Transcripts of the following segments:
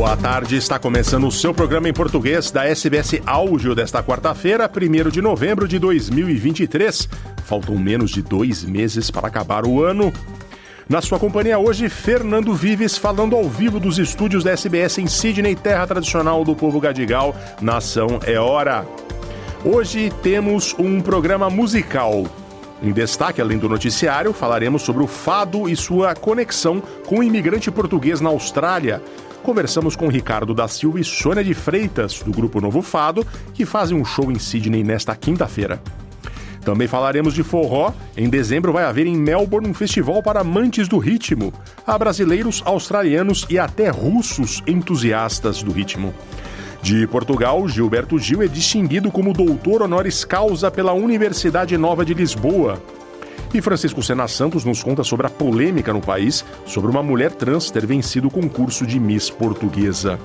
Boa tarde, está começando o seu programa em português da SBS Áudio desta quarta-feira, 1 de novembro de 2023. Faltam menos de dois meses para acabar o ano. Na sua companhia hoje, Fernando Vives, falando ao vivo dos estúdios da SBS em Sydney, terra tradicional do povo gadigal. Nação é hora. Hoje temos um programa musical. Em destaque, além do noticiário, falaremos sobre o fado e sua conexão com o imigrante português na Austrália. Conversamos com Ricardo da Silva e Sônia de Freitas, do grupo Novo Fado, que fazem um show em Sydney nesta quinta-feira. Também falaremos de forró. Em dezembro vai haver em Melbourne um festival para amantes do ritmo. Há brasileiros, australianos e até russos entusiastas do ritmo. De Portugal, Gilberto Gil é distinguido como doutor honoris causa pela Universidade Nova de Lisboa. E Francisco Sena Santos nos conta sobre a polêmica no país sobre uma mulher trans ter vencido o concurso de Miss Portuguesa.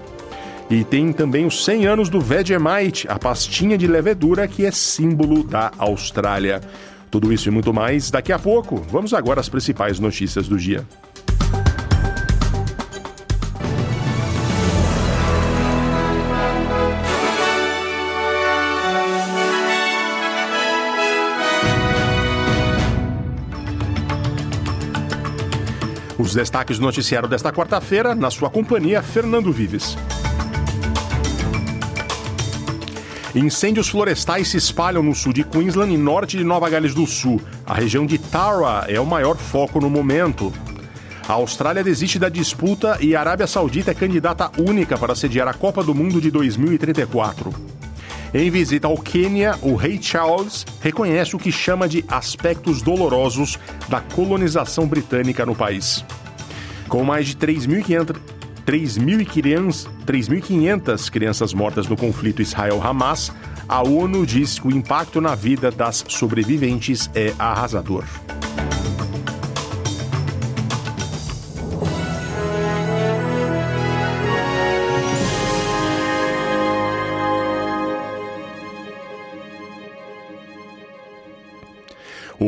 E tem também os 100 anos do Vegemite, a pastinha de levedura que é símbolo da Austrália. Tudo isso e muito mais daqui a pouco. Vamos agora às principais notícias do dia. Os destaques do noticiário desta quarta-feira, na sua companhia, Fernando Vives. Incêndios florestais se espalham no sul de Queensland e norte de Nova Gales do Sul. A região de Tara é o maior foco no momento. A Austrália desiste da disputa e a Arábia Saudita é candidata única para sediar a Copa do Mundo de 2034. Em visita ao Quênia, o rei Charles reconhece o que chama de aspectos dolorosos da colonização britânica no país. Com mais de 3.500 3.500 crianças mortas no conflito Israel-Hamas, a ONU diz que o impacto na vida das sobreviventes é arrasador.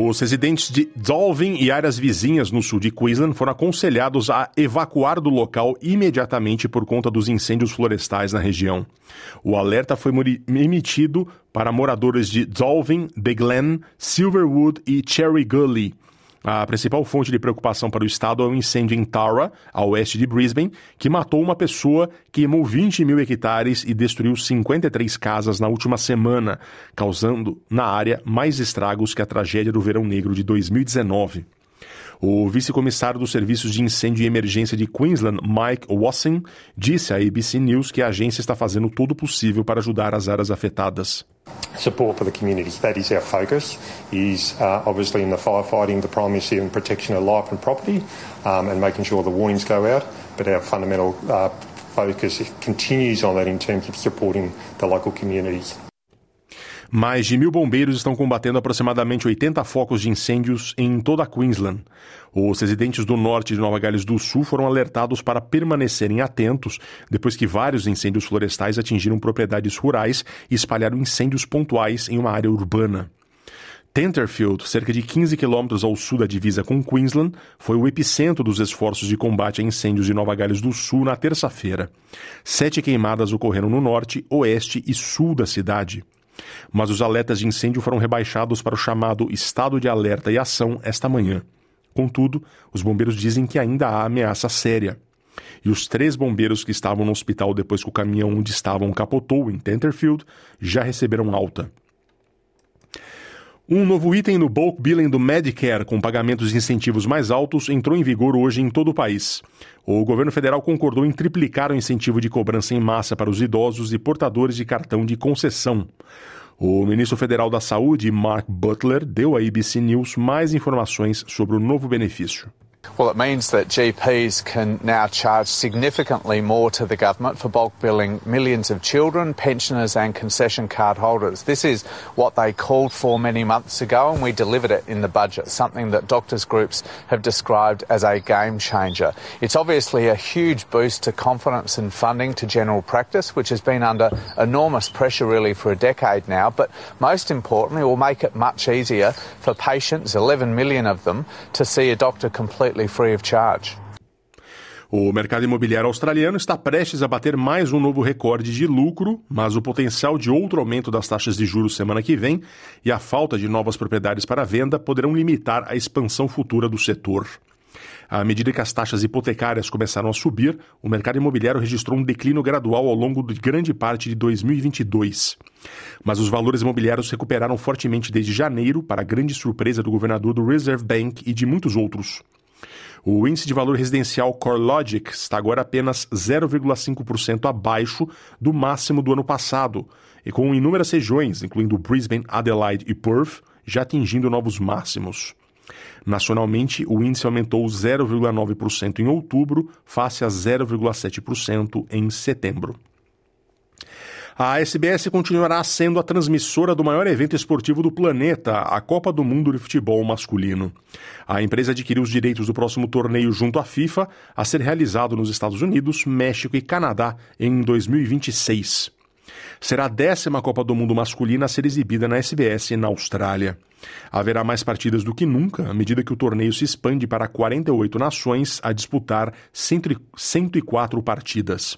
Os residentes de Dolvin e áreas vizinhas no sul de Queensland foram aconselhados a evacuar do local imediatamente por conta dos incêndios florestais na região. O alerta foi emitido para moradores de Dolvin, The Glen, Silverwood e Cherry Gully. A principal fonte de preocupação para o estado é o um incêndio em Tara, a oeste de Brisbane, que matou uma pessoa, queimou 20 mil hectares e destruiu 53 casas na última semana, causando na área mais estragos que a tragédia do Verão Negro de 2019. O vice-comissário dos serviços de incêndio e emergência de Queensland, Mike Wasson, disse à ABC News que a agência está fazendo todo o possível para ajudar as áreas afetadas. Support for the community. That is our focus. Is uh, obviously in the firefighting, the primacy and protection of life and property, um, and making sure the warnings go out. But our fundamental uh, focus continues on that in terms of supporting the local communities. Mais de mil bombeiros estão combatendo aproximadamente 80 focos de incêndios em toda a Queensland. Os residentes do norte de Nova Gales do Sul foram alertados para permanecerem atentos depois que vários incêndios florestais atingiram propriedades rurais e espalharam incêndios pontuais em uma área urbana. Tenterfield, cerca de 15 quilômetros ao sul da divisa com Queensland, foi o epicentro dos esforços de combate a incêndios de Nova Gales do Sul na terça-feira. Sete queimadas ocorreram no norte, oeste e sul da cidade. Mas os alertas de incêndio foram rebaixados para o chamado estado de alerta e ação esta manhã. Contudo, os bombeiros dizem que ainda há ameaça séria. E os três bombeiros que estavam no hospital depois que o caminhão onde estavam capotou em Tenterfield já receberam alta. Um novo item no bulk billing do Medicare, com pagamentos de incentivos mais altos, entrou em vigor hoje em todo o país. O governo federal concordou em triplicar o incentivo de cobrança em massa para os idosos e portadores de cartão de concessão. O ministro federal da Saúde, Mark Butler, deu à ABC News mais informações sobre o novo benefício. Well, it means that GPs can now charge significantly more to the government for bulk billing millions of children, pensioners, and concession card holders. This is what they called for many months ago, and we delivered it in the budget, something that doctors' groups have described as a game changer. It's obviously a huge boost to confidence and funding to general practice, which has been under enormous pressure really for a decade now, but most importantly, will make it much easier for patients, 11 million of them, to see a doctor completely free of charge. O mercado imobiliário australiano está prestes a bater mais um novo recorde de lucro, mas o potencial de outro aumento das taxas de juros semana que vem e a falta de novas propriedades para venda poderão limitar a expansão futura do setor. À medida que as taxas hipotecárias começaram a subir, o mercado imobiliário registrou um declínio gradual ao longo de grande parte de 2022. Mas os valores imobiliários recuperaram fortemente desde janeiro, para grande surpresa do governador do Reserve Bank e de muitos outros. O índice de valor residencial CoreLogic está agora apenas 0,5% abaixo do máximo do ano passado, e com inúmeras regiões, incluindo Brisbane, Adelaide e Perth, já atingindo novos máximos. Nacionalmente, o índice aumentou 0,9% em outubro, face a 0,7% em setembro. A SBS continuará sendo a transmissora do maior evento esportivo do planeta, a Copa do Mundo de Futebol Masculino. A empresa adquiriu os direitos do próximo torneio junto à FIFA, a ser realizado nos Estados Unidos, México e Canadá em 2026. Será a décima Copa do Mundo masculina a ser exibida na SBS na Austrália. Haverá mais partidas do que nunca, à medida que o torneio se expande para 48 nações a disputar 104 partidas.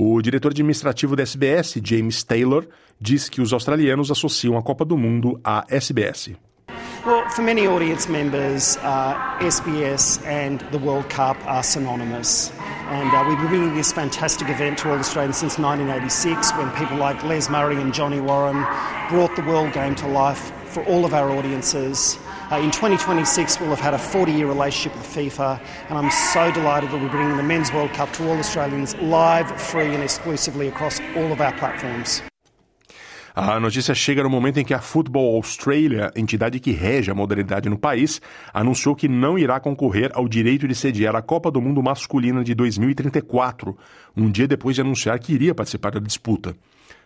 O diretor administrativo da SBS, James Taylor, diz que os australianos associam a Copa do Mundo à SBS. Well, for many audience members, uh, SBS and the World Cup are synonymous. And uh, we've been bringing this fantastic event to all Australians since 1986 when people like Les Murray and Johnny Warren brought the World Game to life for all of our audiences. Uh, in 2026, we'll have had a 40 year relationship with FIFA, and I'm so delighted that we're bringing the Men's World Cup to all Australians live, free, and exclusively across all of our platforms. A notícia chega no momento em que a Football Australia, entidade que rege a modalidade no país, anunciou que não irá concorrer ao direito de sediar a Copa do Mundo Masculina de 2034, um dia depois de anunciar que iria participar da disputa.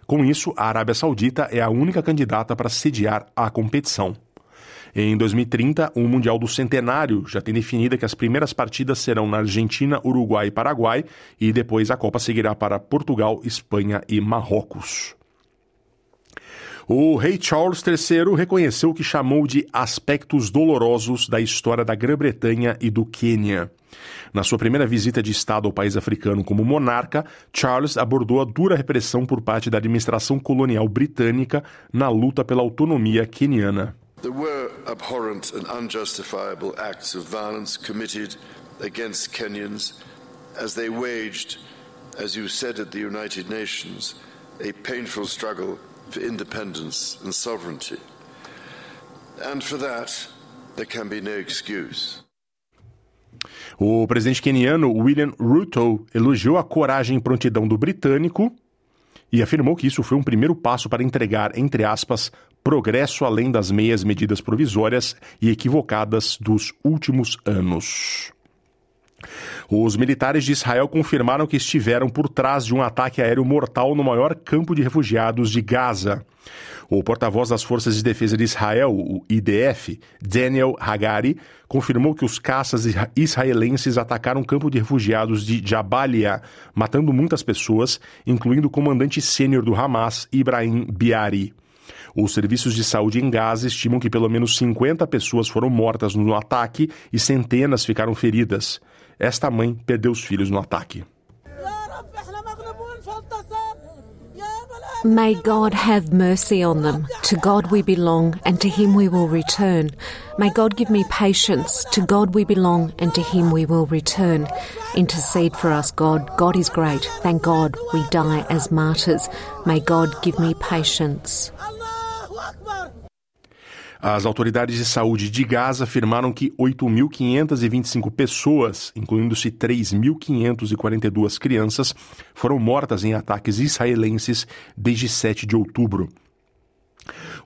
Com isso, a Arábia Saudita é a única candidata para sediar a competição. Em 2030, o Mundial do Centenário já tem definida que as primeiras partidas serão na Argentina, Uruguai e Paraguai, e depois a Copa seguirá para Portugal, Espanha e Marrocos. O rei Charles III reconheceu o que chamou de aspectos dolorosos da história da Grã-Bretanha e do Quênia. Na sua primeira visita de Estado ao país africano como monarca, Charles abordou a dura repressão por parte da administração colonial britânica na luta pela autonomia queniana. There were abhorrent and unjustifiable acts of violence committed against Kenyans as they waged, as you said at the United Nations, a painful struggle for independence and sovereignty. And for that, there can be no excuse. O presidente queniano William Ruto elogiou a coragem e prontidão do britânico e afirmou que isso foi um primeiro passo para entregar, entre aspas, progresso além das meias medidas provisórias e equivocadas dos últimos anos. Os militares de Israel confirmaram que estiveram por trás de um ataque aéreo mortal no maior campo de refugiados de Gaza. O porta-voz das Forças de Defesa de Israel, o IDF, Daniel Hagari, confirmou que os caças israelenses atacaram o campo de refugiados de Jabalia, matando muitas pessoas, incluindo o comandante sênior do Hamas, Ibrahim Biari. Os serviços de saúde em Gaza estimam que pelo menos 50 pessoas foram mortas no ataque e centenas ficaram feridas. Esta mãe perdeu os filhos no ataque. May God have mercy on them. To God we belong, and to Him we will return. May God give me patience. To God we belong, and to Him we will return. Intercede for us, God. God is great. Thank God we die as martyrs. May God give me patience. As autoridades de saúde de Gaza afirmaram que 8.525 pessoas, incluindo-se 3.542 crianças, foram mortas em ataques israelenses desde 7 de outubro.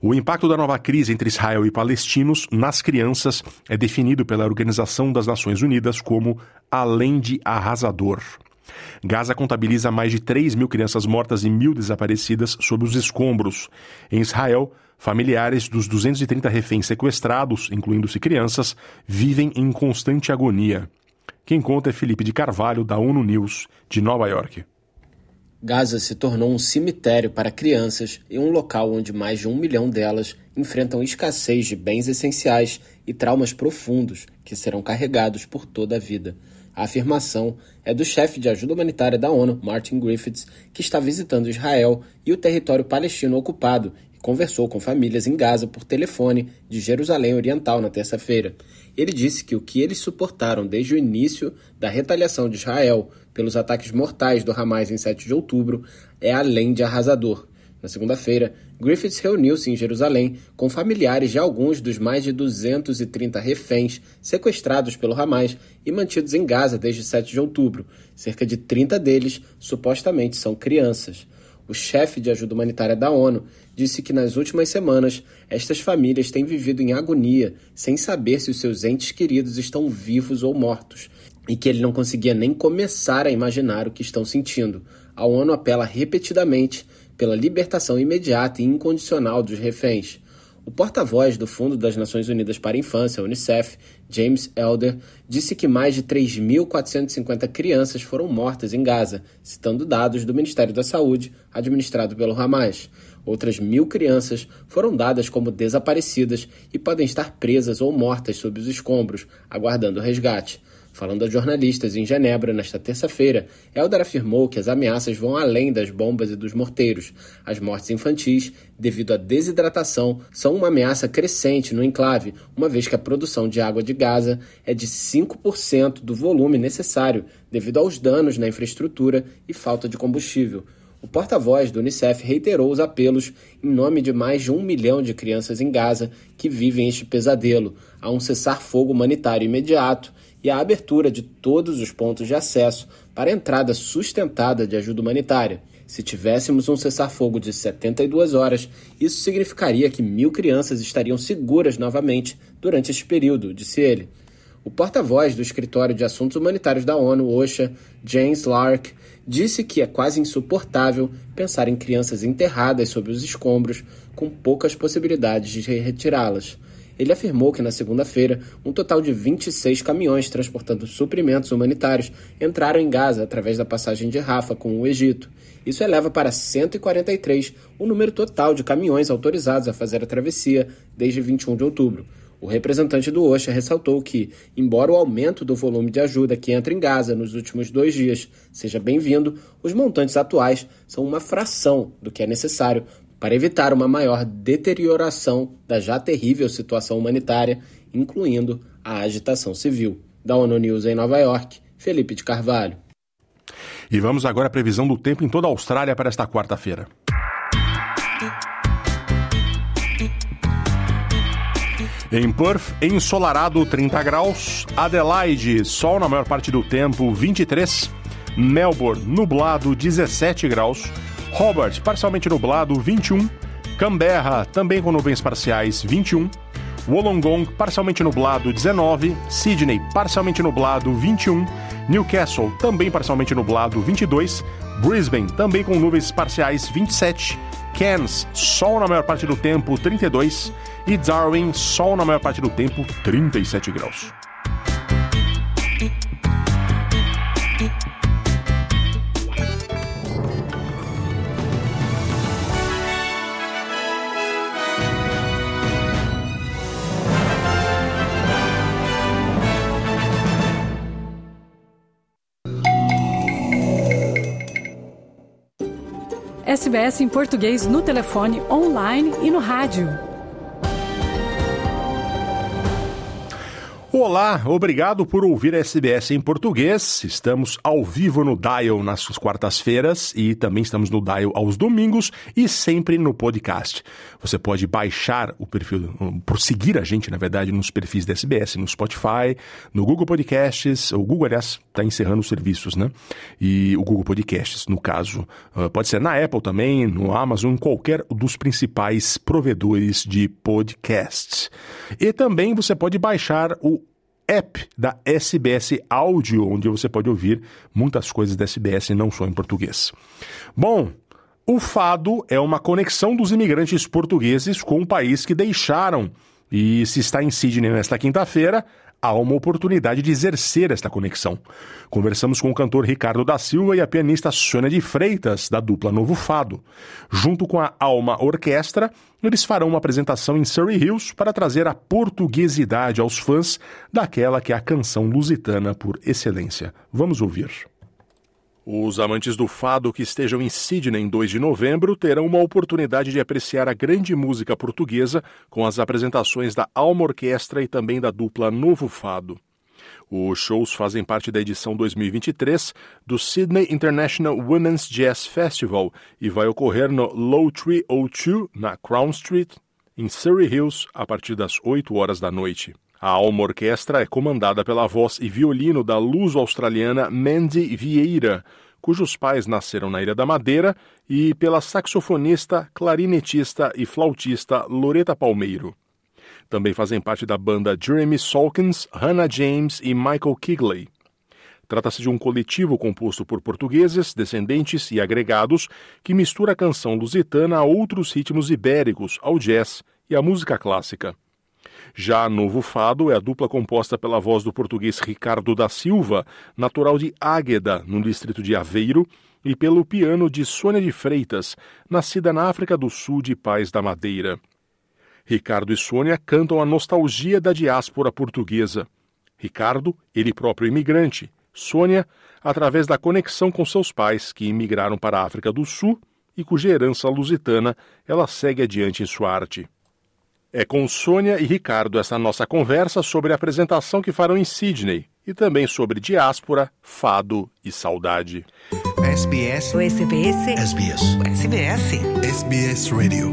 O impacto da nova crise entre Israel e palestinos nas crianças é definido pela Organização das Nações Unidas como além de arrasador. Gaza contabiliza mais de 3 mil crianças mortas e mil desaparecidas sob os escombros. Em Israel, familiares dos 230 reféns sequestrados, incluindo-se crianças, vivem em constante agonia. Quem conta é Felipe de Carvalho, da ONU News, de Nova York. Gaza se tornou um cemitério para crianças e um local onde mais de um milhão delas enfrentam escassez de bens essenciais e traumas profundos que serão carregados por toda a vida. A afirmação é do chefe de ajuda humanitária da ONU, Martin Griffiths, que está visitando Israel e o território palestino ocupado conversou com famílias em Gaza por telefone de Jerusalém Oriental na terça-feira. Ele disse que o que eles suportaram desde o início da retaliação de Israel pelos ataques mortais do Hamas em 7 de outubro é além de arrasador. Na segunda-feira, Griffiths reuniu-se em Jerusalém com familiares de alguns dos mais de 230 reféns sequestrados pelo Hamas e mantidos em Gaza desde 7 de outubro. Cerca de 30 deles supostamente são crianças. O chefe de ajuda humanitária da ONU disse que nas últimas semanas estas famílias têm vivido em agonia, sem saber se os seus entes queridos estão vivos ou mortos, e que ele não conseguia nem começar a imaginar o que estão sentindo. A ONU apela repetidamente pela libertação imediata e incondicional dos reféns. O porta-voz do Fundo das Nações Unidas para a Infância, Unicef, James Elder, disse que mais de 3.450 crianças foram mortas em Gaza, citando dados do Ministério da Saúde, administrado pelo Hamas. Outras mil crianças foram dadas como desaparecidas e podem estar presas ou mortas sob os escombros, aguardando resgate. Falando a jornalistas em Genebra nesta terça-feira, Eldar afirmou que as ameaças vão além das bombas e dos morteiros. As mortes infantis, devido à desidratação, são uma ameaça crescente no enclave, uma vez que a produção de água de Gaza é de 5% do volume necessário, devido aos danos na infraestrutura e falta de combustível. O porta-voz do Unicef reiterou os apelos em nome de mais de um milhão de crianças em Gaza que vivem este pesadelo, a um cessar-fogo humanitário imediato e a abertura de todos os pontos de acesso para entrada sustentada de ajuda humanitária. Se tivéssemos um cessar-fogo de 72 horas, isso significaria que mil crianças estariam seguras novamente durante este período, disse ele. O porta-voz do Escritório de Assuntos Humanitários da ONU, OSHA, James Lark, disse que é quase insuportável pensar em crianças enterradas sob os escombros, com poucas possibilidades de retirá-las. Ele afirmou que na segunda-feira, um total de 26 caminhões transportando suprimentos humanitários entraram em Gaza através da passagem de Rafa com o Egito. Isso eleva para 143 o número total de caminhões autorizados a fazer a travessia desde 21 de outubro. O representante do OSHA ressaltou que, embora o aumento do volume de ajuda que entra em Gaza nos últimos dois dias seja bem-vindo, os montantes atuais são uma fração do que é necessário para evitar uma maior deterioração da já terrível situação humanitária, incluindo a agitação civil. Da ONU News em Nova York, Felipe de Carvalho. E vamos agora à previsão do tempo em toda a Austrália para esta quarta-feira. Em Perth, ensolarado 30 graus. Adelaide, sol na maior parte do tempo 23. Melbourne, nublado 17 graus. Hobart, parcialmente nublado, 21. Canberra, também com nuvens parciais, 21. Wollongong, parcialmente nublado, 19. Sydney, parcialmente nublado, 21. Newcastle, também parcialmente nublado, 22. Brisbane, também com nuvens parciais, 27. Cairns, sol na maior parte do tempo, 32. E Darwin, sol na maior parte do tempo, 37 graus. SBS em português no telefone, online e no rádio. Olá, obrigado por ouvir a SBS em português. Estamos ao vivo no Dial nas quartas-feiras e também estamos no Dial aos domingos e sempre no podcast. Você pode baixar o perfil, por seguir a gente, na verdade, nos perfis da SBS, no Spotify, no Google Podcasts. O Google, aliás, está encerrando os serviços, né? E o Google Podcasts, no caso. Ah, pode ser na Apple também, no Amazon, qualquer dos principais provedores de podcasts. E também você pode baixar o app da SBS Áudio, onde você pode ouvir muitas coisas da SBS, não só em português. Bom, o fado é uma conexão dos imigrantes portugueses com o país que deixaram. E se está em Sydney nesta quinta-feira, há uma oportunidade de exercer esta conexão. Conversamos com o cantor Ricardo da Silva e a pianista Sônia de Freitas, da dupla Novo Fado. Junto com a Alma Orquestra, eles farão uma apresentação em Surrey Hills para trazer a portuguesidade aos fãs daquela que é a canção lusitana por excelência. Vamos ouvir. Os amantes do fado que estejam em Sydney em 2 de novembro terão uma oportunidade de apreciar a grande música portuguesa com as apresentações da Alma Orquestra e também da dupla Novo Fado. Os shows fazem parte da edição 2023 do Sydney International Women's Jazz Festival e vai ocorrer no Low Tree O2, na Crown Street, em Surrey Hills, a partir das 8 horas da noite. A Alma Orquestra é comandada pela voz e violino da luso-australiana Mandy Vieira, cujos pais nasceram na Ilha da Madeira, e pela saxofonista, clarinetista e flautista Loreta Palmeiro. Também fazem parte da banda Jeremy Solkins, Hannah James e Michael Kigley. Trata-se de um coletivo composto por portugueses, descendentes e agregados que mistura a canção lusitana a outros ritmos ibéricos, ao jazz e à música clássica. Já Novo Fado é a dupla composta pela voz do português Ricardo da Silva, natural de Águeda, no distrito de Aveiro, e pelo piano de Sônia de Freitas, nascida na África do Sul de Pais da Madeira. Ricardo e Sônia cantam a nostalgia da diáspora portuguesa. Ricardo, ele próprio imigrante, Sônia, através da conexão com seus pais, que imigraram para a África do Sul e cuja herança lusitana ela segue adiante em sua arte. É com Sônia e Ricardo essa nossa conversa sobre a apresentação que farão em Sydney e também sobre diáspora, fado e saudade. SBS. O SBS. SBS. O SBS. SBS Radio.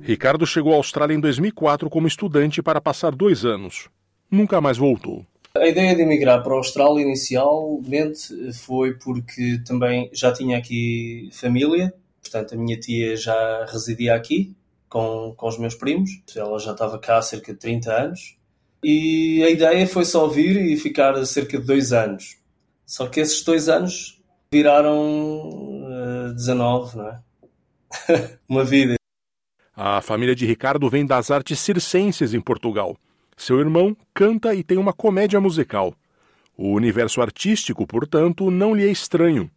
Ricardo chegou à Austrália em 2004 como estudante para passar dois anos. Nunca mais voltou. A ideia de emigrar para a Austrália inicialmente foi porque também já tinha aqui família, portanto a minha tia já residia aqui com, com os meus primos. Ela já estava cá há cerca de 30 anos. E a ideia foi só vir e ficar cerca de dois anos. Só que esses dois anos viraram uh, 19, não é? Uma vida. A família de Ricardo vem das artes circenses em Portugal. Seu irmão canta e tem uma comédia musical. O universo artístico, portanto, não lhe é estranho.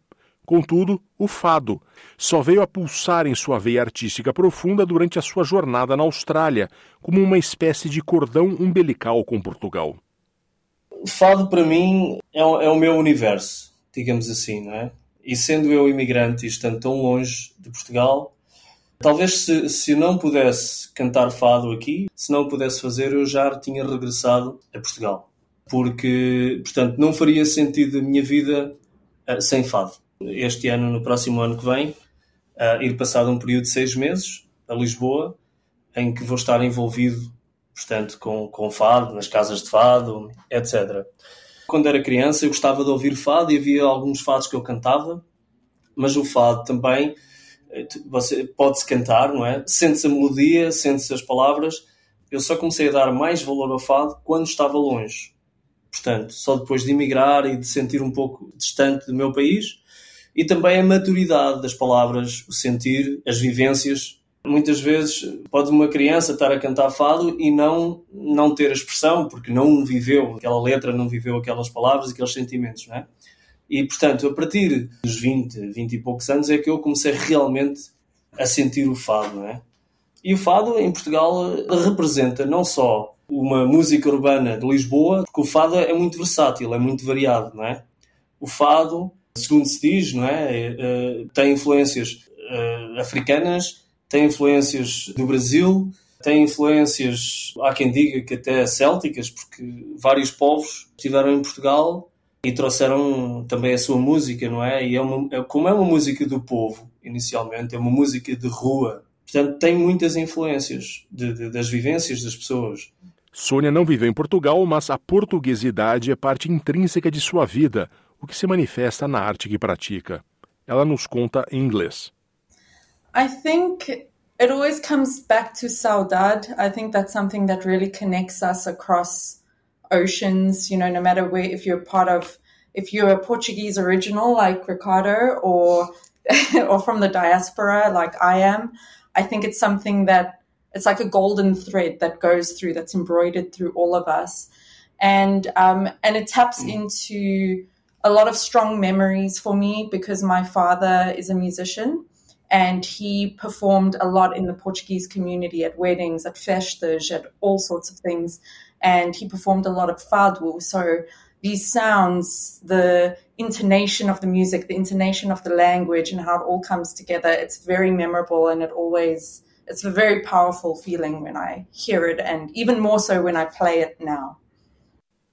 Contudo, o fado só veio a pulsar em sua veia artística profunda durante a sua jornada na Austrália, como uma espécie de cordão umbilical com Portugal. O fado, para mim, é o, é o meu universo, digamos assim, não é? E sendo eu imigrante e estando tão longe de Portugal, talvez se, se não pudesse cantar fado aqui, se não pudesse fazer, eu já tinha regressado a Portugal. Porque, portanto, não faria sentido a minha vida uh, sem fado este ano, no próximo ano que vem, uh, ir passado um período de seis meses a Lisboa, em que vou estar envolvido, portanto, com, com fado, nas casas de fado, etc. Quando era criança, eu gostava de ouvir fado e havia alguns fados que eu cantava, mas o fado também eh, você pode-se cantar, não é? Sente-se a melodia, sente-se as palavras. Eu só comecei a dar mais valor ao fado quando estava longe. Portanto, só depois de emigrar e de sentir um pouco distante do meu país, e também a maturidade das palavras, o sentir, as vivências. Muitas vezes pode uma criança estar a cantar fado e não, não ter a expressão, porque não viveu aquela letra, não viveu aquelas palavras, aqueles sentimentos, não é? E, portanto, a partir dos 20, 20 e poucos anos é que eu comecei realmente a sentir o fado, não é? E o fado, em Portugal, representa não só uma música urbana de Lisboa, porque o fado é muito versátil, é muito variado, não é? O fado segundo se diz, não é? é, é tem influências uh, africanas, tem influências do Brasil, tem influências, há quem diga que até célticas, porque vários povos estiveram em Portugal e trouxeram também a sua música, não é? E é uma, é, como é uma música do povo, inicialmente, é uma música de rua, portanto tem muitas influências de, de, das vivências das pessoas. Sônia não viveu em Portugal, mas a portuguesidade é parte intrínseca de sua vida, o que se manifesta na arte que pratica. Ela nos conta em inglês. I think it always comes back to saudade. I think that's something that really connects us across oceans, you know, no matter where, if you're part of, if you're a Portuguese original like Ricardo or, or from the diaspora like I am, I think it's something that it's like a golden thread that goes through, that's embroidered through all of us. And, um, and it taps mm. into a lot of strong memories for me because my father is a musician and he performed a lot in the Portuguese community at weddings, at festas, at all sorts of things. And he performed a lot of fado. So these sounds, the intonation of the music, the intonation of the language, and how it all comes together, it's very memorable and it always, it's a very powerful feeling when I hear it, and even more so when I play it now.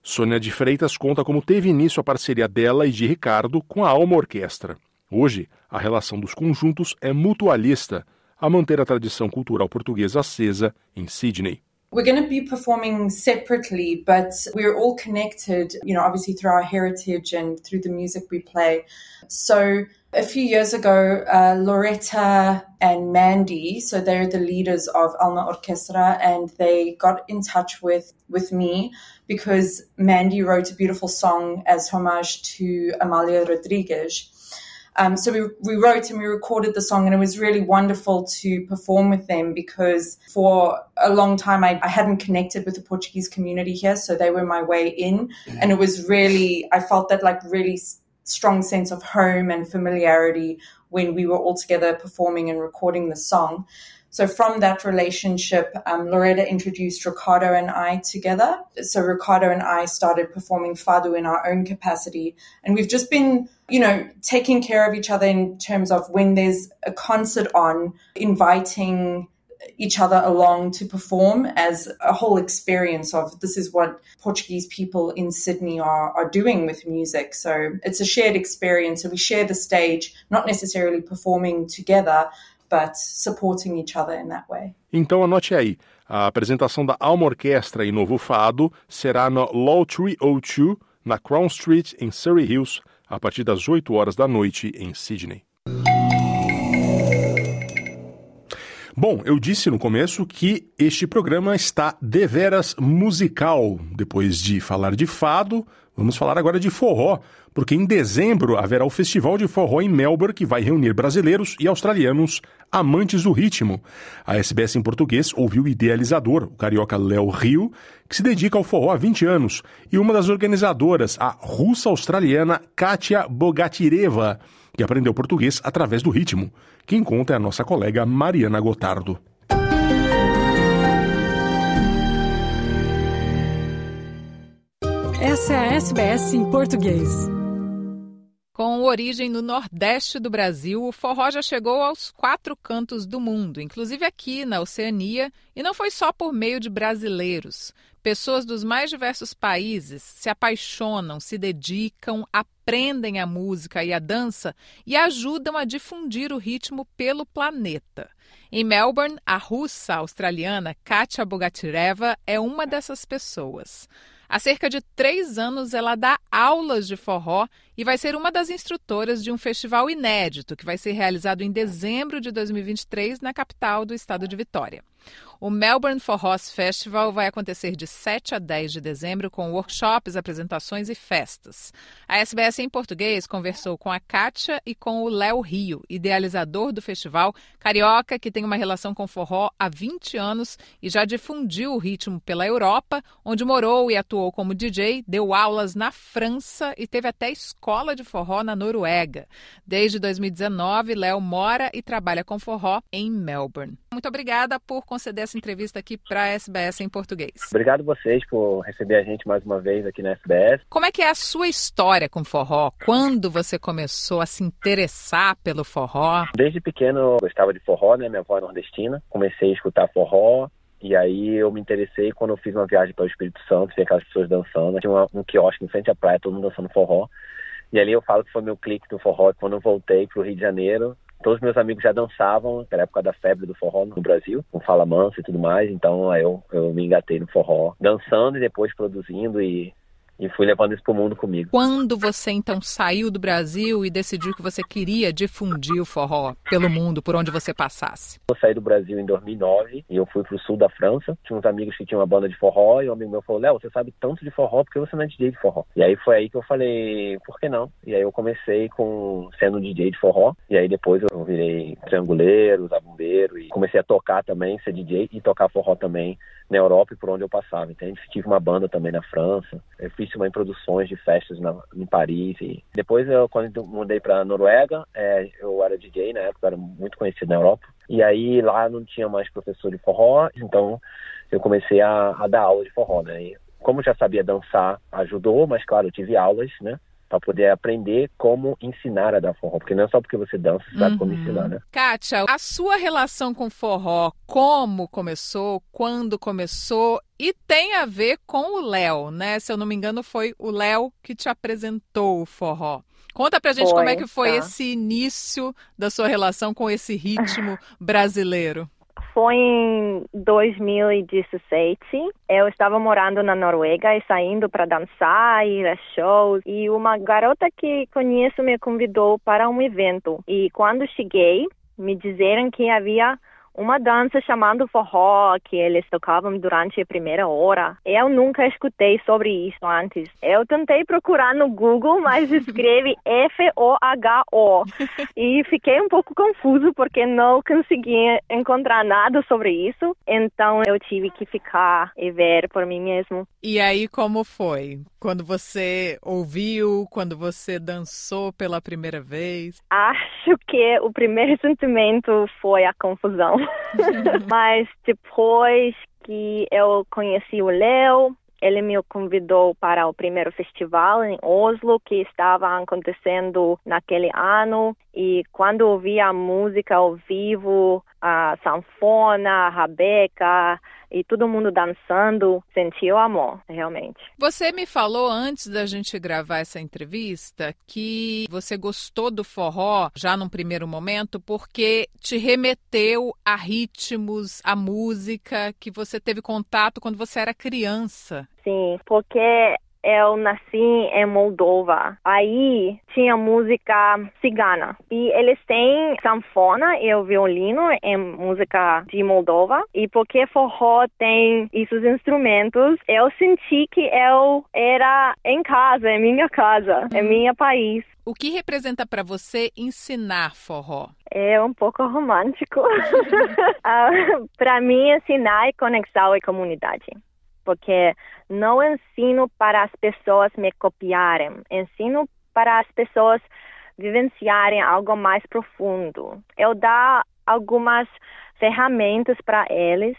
Sônia de Freitas conta como teve início a parceria dela e de Ricardo com a Alma Orquestra. Hoje, a relação dos conjuntos é mutualista, a manter a tradição cultural portuguesa acesa em Sydney. We're going to be performing separately, but we're all connected, you know, obviously through our heritage and through the music we play. So, a few years ago, uh, Loretta and Mandy, so they're the leaders of Alma Orquestra, and they got in touch with, with me because Mandy wrote a beautiful song as homage to Amalia Rodriguez. Um, so we, we wrote and we recorded the song, and it was really wonderful to perform with them because for a long time I, I hadn't connected with the Portuguese community here, so they were my way in, mm-hmm. and it was really I felt that like really strong sense of home and familiarity when we were all together performing and recording the song. So from that relationship, um, Loretta introduced Ricardo and I together. So Ricardo and I started performing fado in our own capacity, and we've just been, you know, taking care of each other in terms of when there's a concert on, inviting each other along to perform as a whole experience of this is what Portuguese people in Sydney are, are doing with music. So it's a shared experience. So we share the stage, not necessarily performing together, but supporting each other in that way. Então anote aí, a apresentação da Alma Orquestra em Novo Fado será no Law 302, na Crown Street, em Surrey Hills, a partir das 8 horas da noite em Sydney. Bom, eu disse no começo que este programa está deveras musical. Depois de falar de fado, vamos falar agora de forró, porque em dezembro haverá o Festival de Forró em Melbourne, que vai reunir brasileiros e australianos amantes do ritmo. A SBS em português ouviu o idealizador, o carioca Léo Rio, que se dedica ao forró há 20 anos, e uma das organizadoras, a russa-australiana Katia Bogatireva, que aprendeu português através do ritmo. Quem conta é a nossa colega Mariana Gotardo. Essa é a SBS em português. Com origem no Nordeste do Brasil, o forró já chegou aos quatro cantos do mundo, inclusive aqui na Oceania, e não foi só por meio de brasileiros. Pessoas dos mais diversos países se apaixonam, se dedicam, aprendem a música e a dança e ajudam a difundir o ritmo pelo planeta. Em Melbourne, a russa australiana Katia Bogatireva é uma dessas pessoas. Há cerca de três anos, ela dá aulas de forró e vai ser uma das instrutoras de um festival inédito que vai ser realizado em dezembro de 2023 na capital do estado de Vitória. O Melbourne Forrós Festival vai acontecer de 7 a 10 de dezembro com workshops, apresentações e festas. A SBS em português conversou com a Kátia e com o Léo Rio, idealizador do festival, carioca que tem uma relação com forró há 20 anos e já difundiu o ritmo pela Europa, onde morou e atuou como DJ, deu aulas na França e teve até escola de forró na Noruega. Desde 2019, Léo mora e trabalha com forró em Melbourne. Muito obrigada por conceder essa entrevista aqui para a SBS em português. Obrigado vocês por receber a gente mais uma vez aqui na SBS. Como é que é a sua história com forró? Quando você começou a se interessar pelo forró? Desde pequeno eu gostava de forró, né? Minha avó é nordestina. Comecei a escutar forró E aí eu me interessei quando eu fiz uma viagem para o Espírito Santo, vi aquelas pessoas dançando, tinha um quiosque em frente à praia, todo mundo dançando forró. E ali eu falo que foi meu clique do forró, quando eu voltei para o Rio de Janeiro, todos meus amigos já dançavam, na época da febre do forró no Brasil, com Fala Mansa e tudo mais, então aí eu, eu me engatei no forró, dançando e depois produzindo e e fui levando isso para o mundo comigo. Quando você então saiu do Brasil e decidiu que você queria difundir o forró pelo mundo, por onde você passasse? Eu saí do Brasil em 2009 e eu fui para o sul da França. Tinha uns amigos que tinham uma banda de forró e um amigo meu falou: Léo, você sabe tanto de forró, porque você não é DJ de forró? E aí foi aí que eu falei: por que não? E aí eu comecei com sendo DJ de forró e aí depois eu virei trianguleiro, zabumbeiro e comecei a tocar também, ser DJ e tocar forró também na Europa e por onde eu passava, entende? Tive uma banda também na França. Eu fiz em produções de festas na, em Paris. E depois, eu, quando eu mudei para Noruega, é, eu era DJ na época, era muito conhecido na Europa. E aí lá não tinha mais professor de forró, então eu comecei a, a dar aula de forró, né? E como já sabia dançar, ajudou, mas claro, eu tive aulas, né? para poder aprender como ensinar a dar forró, porque não é só porque você dança, você sabe como uhum. ensinar, né? Kátia, a sua relação com forró, como começou, quando começou e tem a ver com o Léo, né? Se eu não me engano, foi o Léo que te apresentou o forró. Conta pra gente foi, como é que foi tá. esse início da sua relação com esse ritmo brasileiro foi em 2017. Eu estava morando na Noruega e saindo para dançar, ir a shows. E uma garota que conheço me convidou para um evento. E quando cheguei, me disseram que havia uma dança chamada forró que eles tocavam durante a primeira hora. Eu nunca escutei sobre isso antes. Eu tentei procurar no Google, mas escreve F-O-H-O. e fiquei um pouco confuso porque não conseguia encontrar nada sobre isso. Então eu tive que ficar e ver por mim mesmo. E aí como foi? Quando você ouviu, quando você dançou pela primeira vez? Acho que o primeiro sentimento foi a confusão. Mas depois que eu conheci o Leo, ele me convidou para o primeiro festival em Oslo que estava acontecendo naquele ano. E quando ouvi a música ao vivo, a sanfona, a rabeca e todo mundo dançando, senti o amor, realmente. Você me falou antes da gente gravar essa entrevista que você gostou do forró já num primeiro momento porque te remeteu a ritmos, a música que você teve contato quando você era criança. Sim, porque eu nasci em Moldova. Aí tinha música cigana. E eles têm sanfona e o violino em música de Moldova. E porque forró tem esses instrumentos, eu senti que eu era em casa, em minha casa, em uhum. meu país. O que representa para você ensinar forró? É um pouco romântico. uh, para mim, ensinar é conexão e comunidade porque não ensino para as pessoas me copiarem, ensino para as pessoas vivenciarem algo mais profundo. Eu dou algumas ferramentas para eles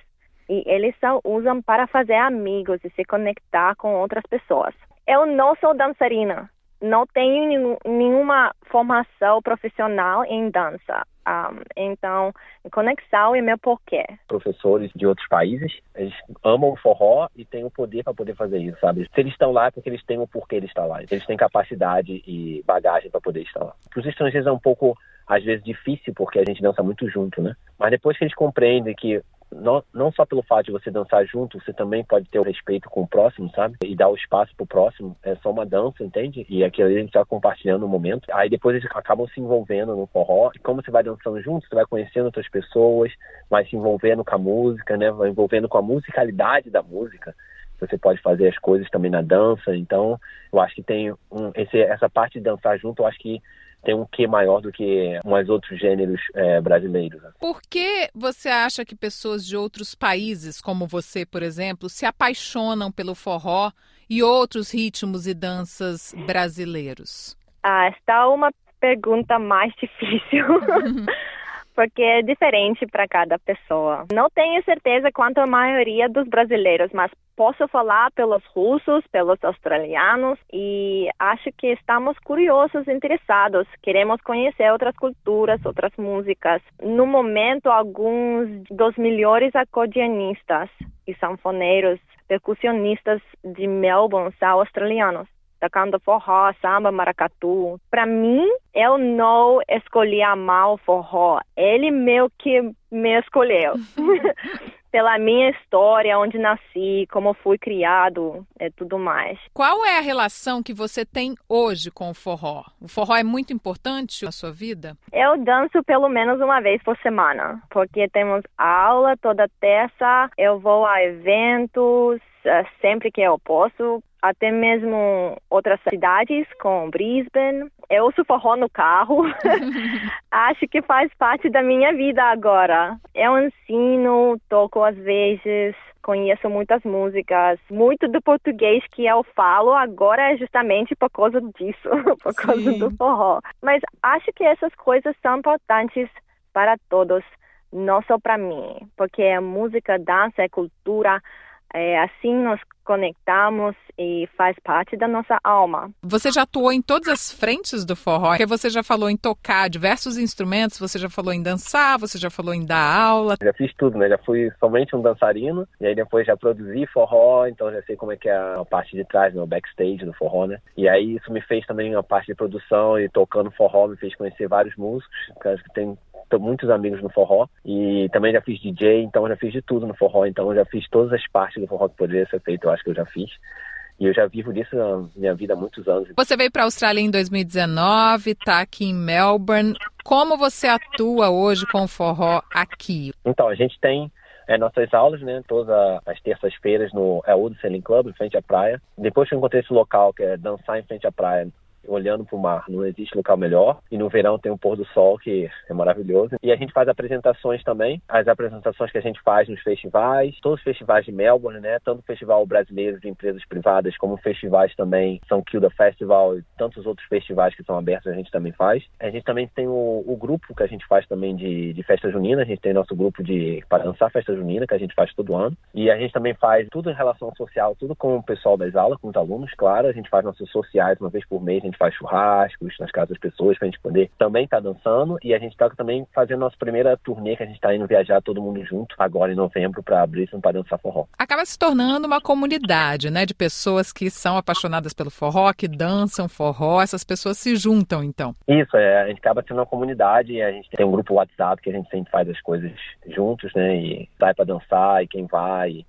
e eles só usam para fazer amigos e se conectar com outras pessoas. Eu não sou dançarina, não tenho nenhuma formação profissional em dança. Um, então, conexão é meu porquê. Professores de outros países, eles amam o forró e têm o poder para poder fazer isso, sabe? Se eles estão lá é porque eles têm o porquê de estar lá. Eles têm capacidade e bagagem para poder estar lá. Para os estrangeiros é um pouco, às vezes, difícil porque a gente dança muito junto, né? Mas depois que eles compreendem que não, não só pelo fato de você dançar junto, você também pode ter o respeito com o próximo, sabe? E dar o espaço pro próximo. É só uma dança, entende? E ali a gente tá compartilhando o momento. Aí depois eles acabam se envolvendo no forró. E como você vai dançando junto, você vai conhecendo outras pessoas, vai se envolvendo com a música, né? Vai envolvendo com a musicalidade da música você pode fazer as coisas também na dança. Então, eu acho que tem um, esse, essa parte de dançar junto, eu acho que tem um quê maior do que mais outros gêneros é, brasileiros. Por que você acha que pessoas de outros países, como você, por exemplo, se apaixonam pelo forró e outros ritmos e danças brasileiros? Ah, está uma pergunta mais difícil. porque é diferente para cada pessoa. Não tenho certeza quanto a maioria dos brasileiros, mas posso falar pelos russos, pelos australianos e acho que estamos curiosos, interessados, queremos conhecer outras culturas, outras músicas. No momento, alguns dos melhores acordeonistas e sanfoneiros, percussionistas de Melbourne são australianos tocando forró, samba, maracatu. Para mim, eu não escolhi amar o forró. Ele meio que me escolheu. Pela minha história, onde nasci, como fui criado e tudo mais. Qual é a relação que você tem hoje com o forró? O forró é muito importante na sua vida? Eu danço pelo menos uma vez por semana, porque temos aula toda terça, eu vou a eventos, eh, sempre que eu posso, até mesmo outras cidades, como Brisbane. Eu ouço forró no carro. Acho que faz parte da minha vida agora. Eu ensino, toco às vezes, conheço muitas músicas. Muito do português que eu falo agora é justamente por causa disso, por causa Sim. do forró. Mas acho que essas coisas são importantes para todos, não só para mim, porque a música, dança, é cultura é, assim nós conectamos e faz parte da nossa alma. Você já atuou em todas as frentes do forró? Porque você já falou em tocar diversos instrumentos, você já falou em dançar, você já falou em dar aula. Já fiz tudo, né? Já fui somente um dançarino e aí depois já produzi forró, então já sei como é que é a parte de trás, né? o backstage do forró, né? E aí isso me fez também a parte de produção e tocando forró, me fez conhecer vários músicos, que tem muitos amigos no forró e também já fiz DJ, então já fiz de tudo no forró, então já fiz todas as partes do forró que poderia ser feito, eu acho que eu já fiz. E eu já vivo disso na minha vida há muitos anos. Você veio para a Austrália em 2019, está aqui em Melbourne. Como você atua hoje com o forró aqui? Então, a gente tem é, nossas aulas, né, todas as terças-feiras no é, Old Sailing Club, em frente à praia. Depois que eu encontrei esse local, que é dançar em frente à praia, olhando para o mar. Não existe local melhor. E no verão tem o pôr do sol, que é maravilhoso. E a gente faz apresentações também. As apresentações que a gente faz nos festivais, todos os festivais de Melbourne, né? Tanto o Festival Brasileiro de Empresas Privadas, como festivais também, São Kilda Festival e tantos outros festivais que são abertos, a gente também faz. A gente também tem o, o grupo que a gente faz também de, de festa junina. A gente tem nosso grupo de para dançar festa junina, que a gente faz todo ano. E a gente também faz tudo em relação social, tudo com o pessoal das aulas, com os alunos, claro. A gente faz nossos sociais uma vez por mês, gente faz churrascos nas casas das pessoas para a gente poder também estar tá dançando e a gente está também fazendo nossa primeira turnê que a gente está indo viajar todo mundo junto agora em novembro para abrir para dançar forró. Acaba se tornando uma comunidade, né, de pessoas que são apaixonadas pelo forró, que dançam forró, essas pessoas se juntam então. Isso, é, a gente acaba sendo uma comunidade e a gente tem um grupo WhatsApp que a gente sempre faz as coisas juntos, né, e sai para dançar e quem vai e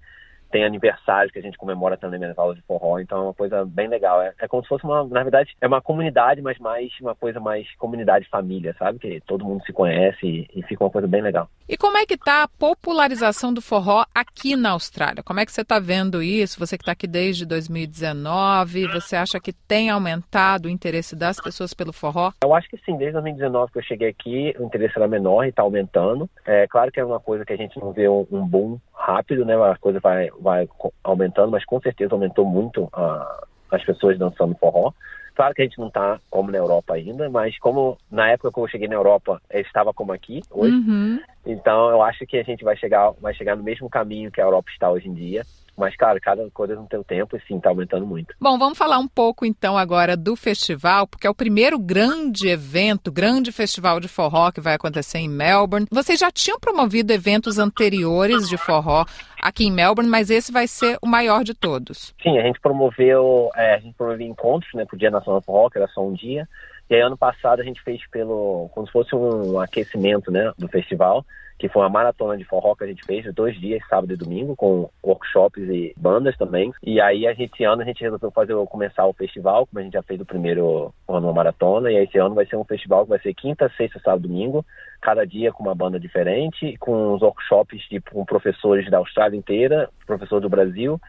tem aniversários que a gente comemora também nas aulas de forró, então é uma coisa bem legal. É, é como se fosse uma, na verdade, é uma comunidade, mas mais uma coisa mais comunidade família, sabe? Que todo mundo se conhece e, e fica uma coisa bem legal. E como é que tá a popularização do forró aqui na Austrália? Como é que você está vendo isso? Você que está aqui desde 2019, você acha que tem aumentado o interesse das pessoas pelo forró? Eu acho que sim, desde 2019 que eu cheguei aqui, o interesse era menor e está aumentando. É claro que é uma coisa que a gente não vê um, um boom rápido, né? A coisa vai, vai aumentando, mas com certeza aumentou muito a, as pessoas dançando forró. Claro que a gente não está como na Europa ainda, mas como na época que eu cheguei na Europa, estava como aqui hoje. Uhum. Então eu acho que a gente vai chegar, vai chegar no mesmo caminho que a Europa está hoje em dia. Mas, claro, cada coisa não tem o tempo e sim, está aumentando muito. Bom, vamos falar um pouco então agora do festival, porque é o primeiro grande evento, grande festival de forró que vai acontecer em Melbourne. Vocês já tinham promovido eventos anteriores de forró aqui em Melbourne, mas esse vai ser o maior de todos. Sim, a gente promoveu, é, a gente promoveu encontros né, para o Dia Nacional do Forró, que era só um dia. E aí, ano passado, a gente fez pelo, como se fosse um aquecimento né, do festival que foi uma maratona de forró que a gente fez, dois dias, sábado e domingo, com workshops e bandas também. E aí, a gente, esse ano, a gente resolveu fazer, começar o festival, como a gente já fez o primeiro ano uma maratona, e aí esse ano vai ser um festival que vai ser quinta, sexta, sábado, domingo, cada dia com uma banda diferente, com os workshops de, com professores da Austrália inteira, professor do Brasil,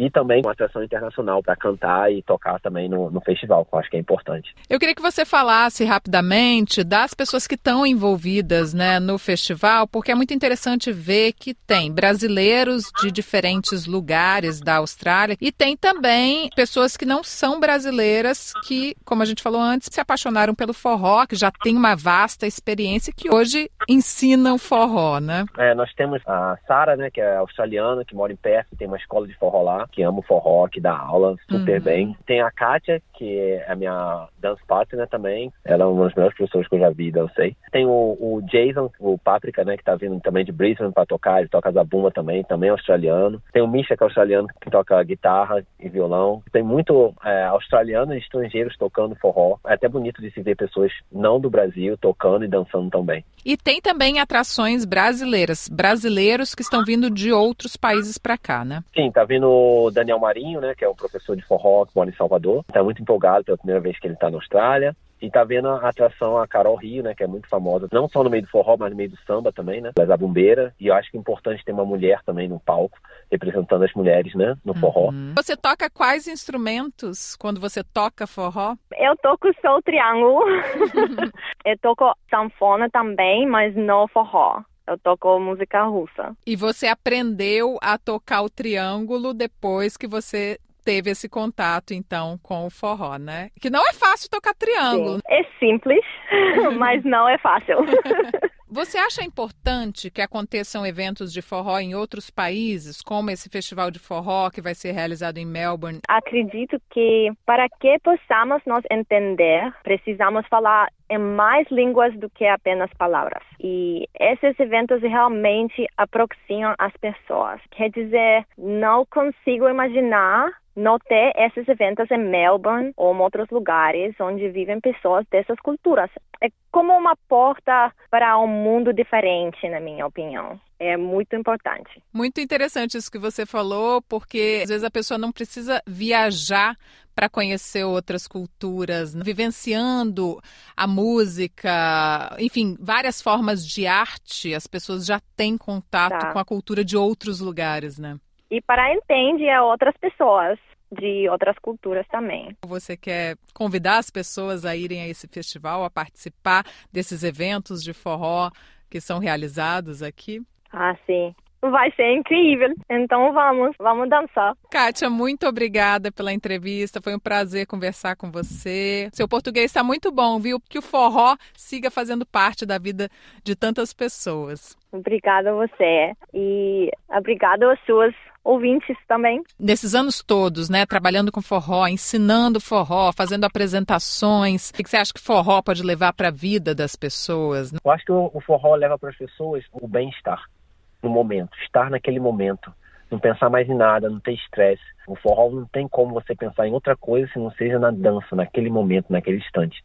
e também uma atração internacional para cantar e tocar também no, no festival, que eu acho que é importante. Eu queria que você falasse rapidamente das pessoas que estão envolvidas né, no festival, porque é muito interessante ver que tem brasileiros de diferentes lugares da Austrália e tem também pessoas que não são brasileiras que, como a gente falou antes, se apaixonaram pelo forró, que já tem uma vasta experiência que hoje ensinam forró, né? É, nós temos a Sara, né, que é australiana, que mora em Perth, tem uma escola de forró lá, que ama o forró, que dá aula super uhum. bem. Tem a Kátia, que é a minha dance partner também, ela é uma das melhores pessoas que eu já vi, eu sei. Tem o, o Jason, o Páprica, né, que tá vindo também de Brisbane para tocar, ele toca zabumba também, também é australiano. Tem o Misha, que é australiano, que toca guitarra e violão. Tem muito é, australianos e estrangeiros tocando forró. É até bonito de se ver pessoas não do Brasil tocando e dançando também. E tem também atrações brasileiras, brasileiros que estão vindo de outros países para cá, né? Sim, tá vindo o Daniel Marinho, né, que é um professor de forró que mora em Salvador. Tá muito empolgado pela primeira vez que ele tá na Austrália. E tá vendo a atração a Carol Rio, né, que é muito famosa, não só no meio do forró, mas no meio do samba também, né? Ela é bombeira, e eu acho que é importante ter uma mulher também no palco, representando as mulheres, né, no forró. Uhum. Você toca quais instrumentos quando você toca forró? Eu toco só o triângulo. eu toco sanfona também, mas não forró. Eu toco música russa. E você aprendeu a tocar o triângulo depois que você teve esse contato, então, com o forró, né? Que não é fácil tocar triângulo. Sim. É simples, mas não é fácil. Você acha importante que aconteçam eventos de forró em outros países, como esse festival de forró que vai ser realizado em Melbourne? Acredito que para que possamos nos entender, precisamos falar em mais línguas do que apenas palavras. E esses eventos realmente aproximam as pessoas. Quer dizer, não consigo imaginar não ter esses eventos em Melbourne ou em outros lugares onde vivem pessoas dessas culturas. É como uma porta para um mundo diferente, na minha opinião. É muito importante. Muito interessante isso que você falou, porque às vezes a pessoa não precisa viajar para conhecer outras culturas, vivenciando a música, enfim, várias formas de arte, as pessoas já têm contato tá. com a cultura de outros lugares, né? E para entender outras pessoas de outras culturas também. Você quer convidar as pessoas a irem a esse festival, a participar desses eventos de forró que são realizados aqui? Ah, sim. Vai ser incrível. Então vamos, vamos dançar. Kátia, muito obrigada pela entrevista. Foi um prazer conversar com você. Seu português está muito bom, viu? Que o forró siga fazendo parte da vida de tantas pessoas. Obrigada a você. E obrigada às suas ouvintes também. Nesses anos todos, né, trabalhando com forró, ensinando forró, fazendo apresentações, o que você acha que forró pode levar para a vida das pessoas? Eu acho que o forró leva para as pessoas o bem-estar no momento, estar naquele momento, não pensar mais em nada, não ter estresse. O forró não tem como você pensar em outra coisa se não seja na dança, naquele momento, naquele instante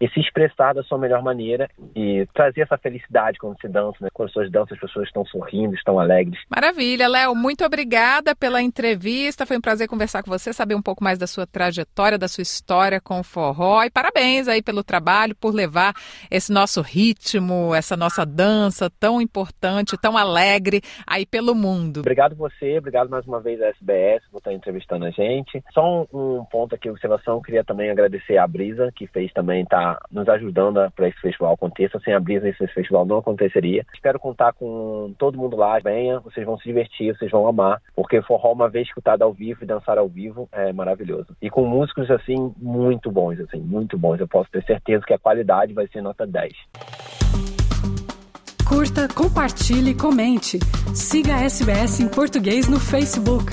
e se expressar da sua melhor maneira e trazer essa felicidade quando se dança, né? Quando as pessoas dançam, as pessoas estão sorrindo, estão alegres. Maravilha, Léo, muito obrigada pela entrevista. Foi um prazer conversar com você, saber um pouco mais da sua trajetória, da sua história com o forró. E parabéns aí pelo trabalho, por levar esse nosso ritmo, essa nossa dança tão importante, tão alegre aí pelo mundo. Obrigado você, obrigado mais uma vez à SBS por estar entrevistando a gente. Só um, um ponto aqui, observação, queria também agradecer a Brisa, que fez também, tá nos ajudando para esse festival aconteça. Sem a Brisa, esse festival não aconteceria. Espero contar com todo mundo lá. Venha, vocês vão se divertir, vocês vão amar, porque forró, uma vez escutado ao vivo e dançar ao vivo, é maravilhoso. E com músicos, assim, muito bons, assim, muito bons. Eu posso ter certeza que a qualidade vai ser nota 10. Curta, compartilhe, comente. Siga a SBS em português no Facebook.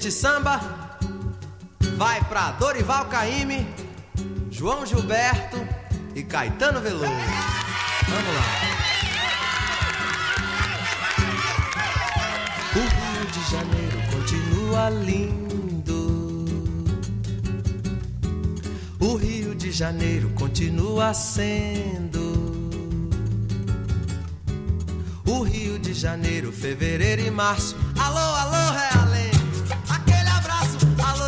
Este samba vai para Dorival Caymmi, João Gilberto e Caetano Veloso. Vamos lá. O Rio de Janeiro continua lindo. O Rio de Janeiro continua sendo. O Rio de Janeiro, fevereiro e março. Alô, alô, Realengo.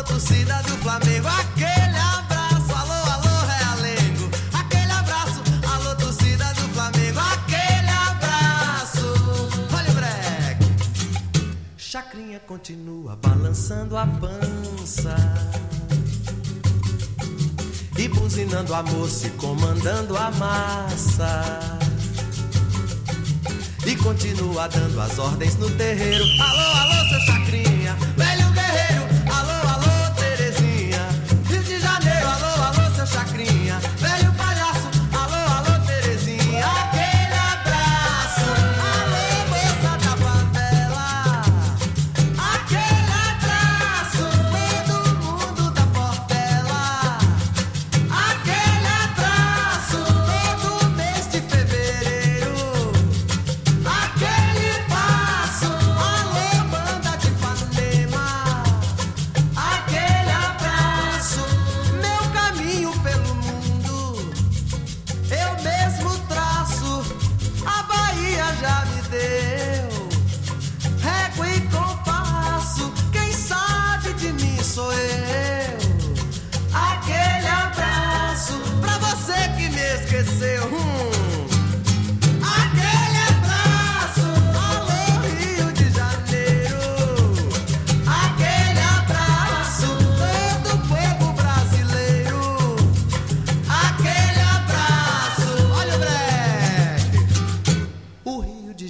Alô, torcida do Flamengo. Aquele abraço, alô, alô, Realengo. Aquele abraço, alô, torcida do Flamengo. Aquele abraço. Olha o breque. Chacrinha continua balançando a pança. E buzinando a moça e comandando a massa. E continua dando as ordens no terreiro. Alô, alô, seu chacrinha,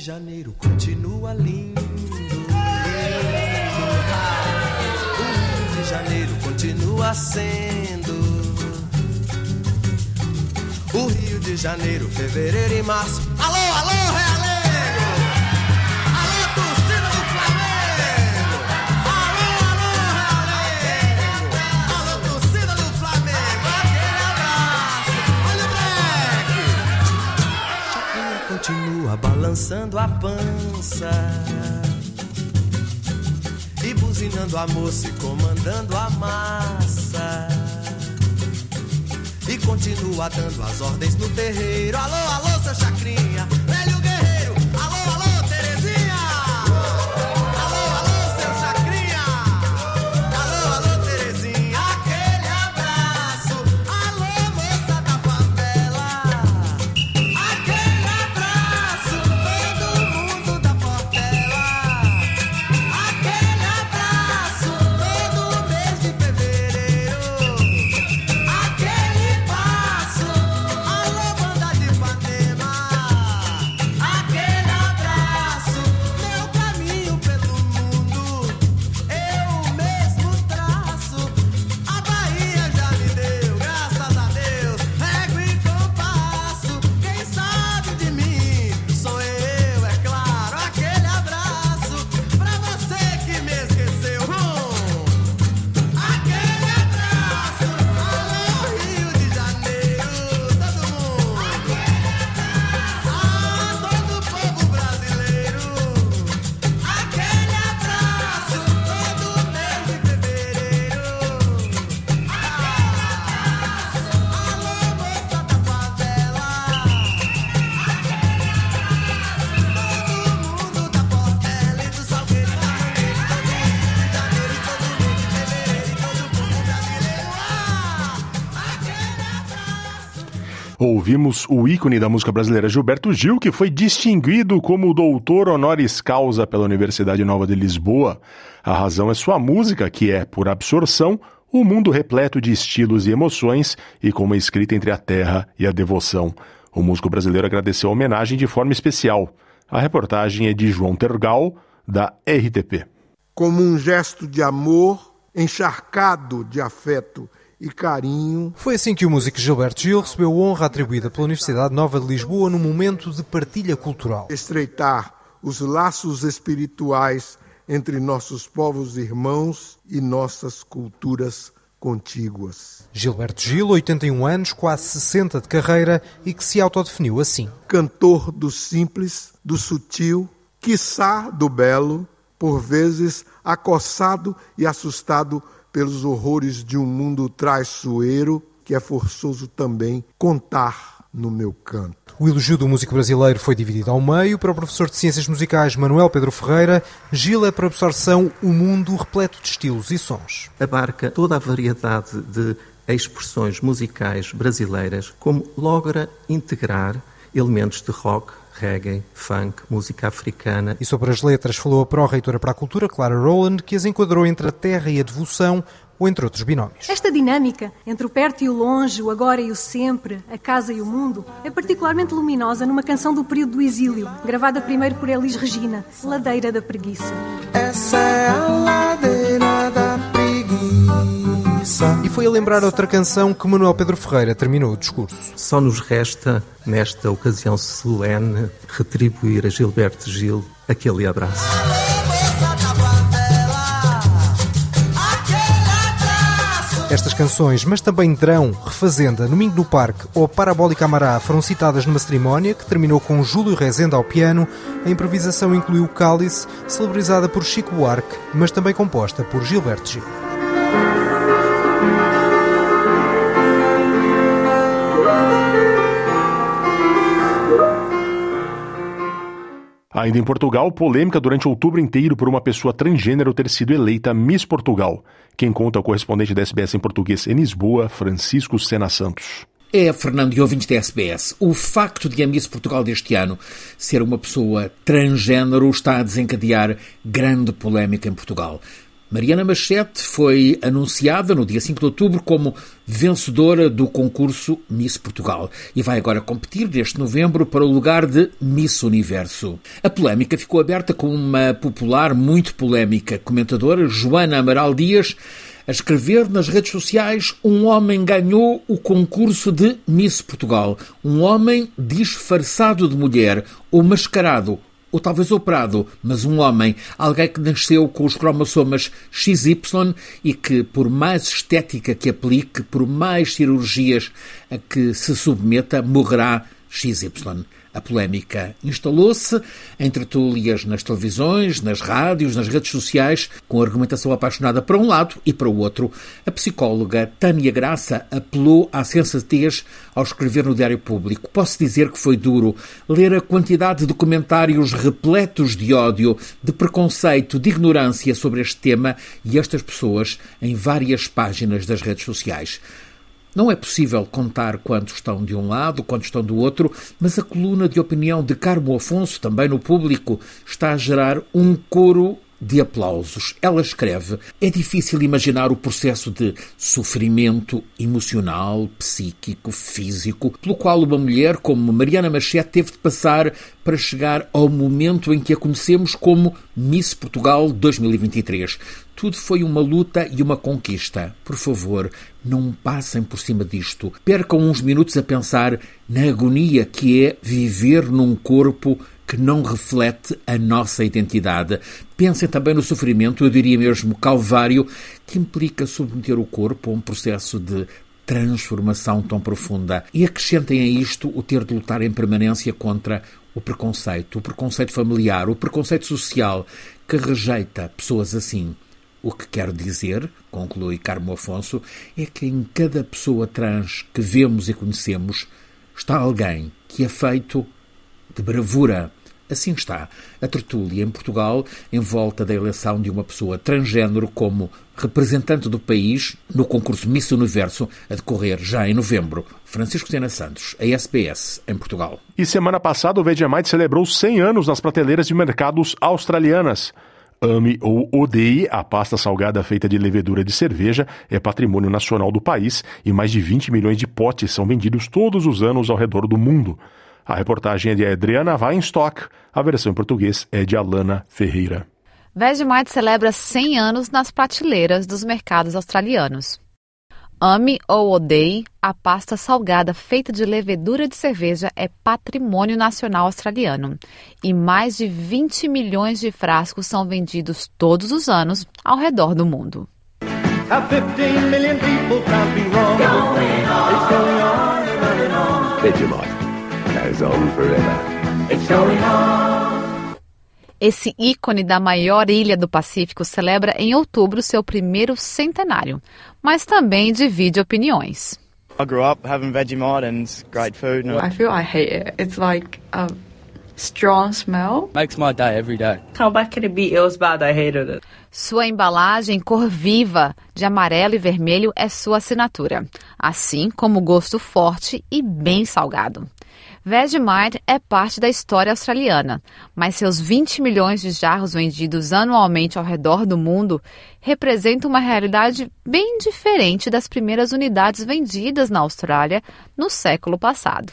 Janeiro continua lindo. O Rio de Janeiro continua sendo. O Rio de Janeiro, fevereiro e março. Alô, alô, Realengo! Balançando a pança. E buzinando a moça e comandando a massa. E continua dando as ordens no terreiro. Alô, alô, seu chacrinha, Ouvimos o ícone da música brasileira Gilberto Gil, que foi distinguido como doutor honoris causa pela Universidade Nova de Lisboa. A razão é sua música, que é, por absorção, o mundo repleto de estilos e emoções e com uma escrita entre a terra e a devoção. O músico brasileiro agradeceu a homenagem de forma especial. A reportagem é de João Tergal, da RTP. Como um gesto de amor, encharcado de afeto e carinho. Foi assim que o músico Gilberto Gil recebeu a honra atribuída pela Universidade Nova de Lisboa num momento de partilha cultural. Estreitar os laços espirituais entre nossos povos irmãos e nossas culturas contíguas. Gilberto Gil, 81 anos, quase 60 de carreira e que se autodefiniu assim. Cantor do simples, do sutil, quiçá do belo, por vezes acossado e assustado pelos horrores de um mundo traiçoeiro que é forçoso também contar no meu canto. O elogio do músico brasileiro foi dividido ao meio. Para o professor de Ciências Musicais Manuel Pedro Ferreira, Gil é para absorção o um mundo repleto de estilos e sons. Abarca toda a variedade de expressões musicais brasileiras, como logra integrar elementos de rock, reggae, funk, música africana. E sobre as letras falou a pró-reitora para a cultura, Clara Rowland, que as enquadrou entre a terra e a devoção, ou entre outros binómios. Esta dinâmica entre o perto e o longe, o agora e o sempre, a casa e o mundo, é particularmente luminosa numa canção do período do exílio, gravada primeiro por Elis Regina, Ladeira da Preguiça. Essa é a E foi a lembrar outra canção que Manuel Pedro Ferreira terminou o discurso. Só nos resta, nesta ocasião solene, retribuir a Gilberto Gil aquele abraço. Estas canções, mas também Drão, Refazenda, Domingo no Parque ou Parabólica Amará foram citadas numa cerimónia que terminou com Júlio Rezende ao piano. A improvisação incluiu Cálice, celebrizada por Chico Buarque, mas também composta por Gilberto Gil. Ainda em Portugal, polêmica durante outubro inteiro por uma pessoa transgênero ter sido eleita Miss Portugal. Quem conta é o correspondente da SBS em português em Lisboa, Francisco Sena Santos. É, Fernando e ouvintes da SBS, o facto de a Miss Portugal deste ano ser uma pessoa transgênero está a desencadear grande polémica em Portugal. Mariana Machete foi anunciada no dia 5 de outubro como vencedora do concurso Miss Portugal e vai agora competir neste novembro para o lugar de Miss Universo. A polémica ficou aberta com uma popular, muito polémica comentadora, Joana Amaral Dias, a escrever nas redes sociais: um homem ganhou o concurso de Miss Portugal. Um homem disfarçado de mulher ou mascarado ou talvez operado, mas um homem, alguém que nasceu com os cromossomas XY e que, por mais estética que aplique, por mais cirurgias a que se submeta, morrerá XY. A polémica instalou-se em tertúlias nas televisões, nas rádios, nas redes sociais, com argumentação apaixonada para um lado e para o outro. A psicóloga Tânia Graça apelou à sensatez ao escrever no Diário Público. Posso dizer que foi duro ler a quantidade de comentários repletos de ódio, de preconceito, de ignorância sobre este tema e estas pessoas em várias páginas das redes sociais. Não é possível contar quantos estão de um lado, quantos estão do outro, mas a coluna de opinião de Carmo Afonso, também no público, está a gerar um coro de aplausos. Ela escreve: É difícil imaginar o processo de sofrimento emocional, psíquico, físico, pelo qual uma mulher como Mariana Machete teve de passar para chegar ao momento em que a conhecemos como Miss Portugal 2023. Tudo foi uma luta e uma conquista. Por favor, não passem por cima disto. Percam uns minutos a pensar na agonia que é viver num corpo que não reflete a nossa identidade. Pensem também no sofrimento, eu diria mesmo calvário, que implica submeter o corpo a um processo de transformação tão profunda. E acrescentem a isto o ter de lutar em permanência contra o preconceito, o preconceito familiar, o preconceito social, que rejeita pessoas assim. O que quero dizer, conclui Carmo Afonso, é que em cada pessoa trans que vemos e conhecemos está alguém que é feito de bravura. Assim está a tertúlia em Portugal em volta da eleição de uma pessoa transgênero como representante do país no concurso Miss Universo a decorrer já em novembro. Francisco Sena Santos, a SBS, em Portugal. E semana passada o Vegemite celebrou 100 anos nas prateleiras de mercados australianas. Ame ou odeie, a pasta salgada feita de levedura de cerveja é patrimônio nacional do país e mais de 20 milhões de potes são vendidos todos os anos ao redor do mundo. A reportagem é de Adriana Weinstock, a versão em português é de Alana Ferreira. Vegemite celebra 100 anos nas prateleiras dos mercados australianos. Ame ou odeie, a pasta salgada feita de levedura de cerveja é patrimônio nacional australiano. E mais de 20 milhões de frascos são vendidos todos os anos ao redor do mundo. Have 15 million people tramping wrong. Going on. It's going on and on. Vegemite goes on forever. It's going on. Esse ícone da maior ilha do Pacífico celebra em outubro seu primeiro centenário, mas também divide opiniões. I grew up having Vegemite and great food. And I feel I hate it. It's like a strong smell. makes my day every day. How bad can it be? It was bad. I hated it. Sua embalagem cor viva, de amarelo e vermelho, é sua assinatura, assim como o gosto forte e bem salgado. Vegemite é parte da história australiana, mas seus 20 milhões de jarros vendidos anualmente ao redor do mundo representam uma realidade bem diferente das primeiras unidades vendidas na Austrália no século passado.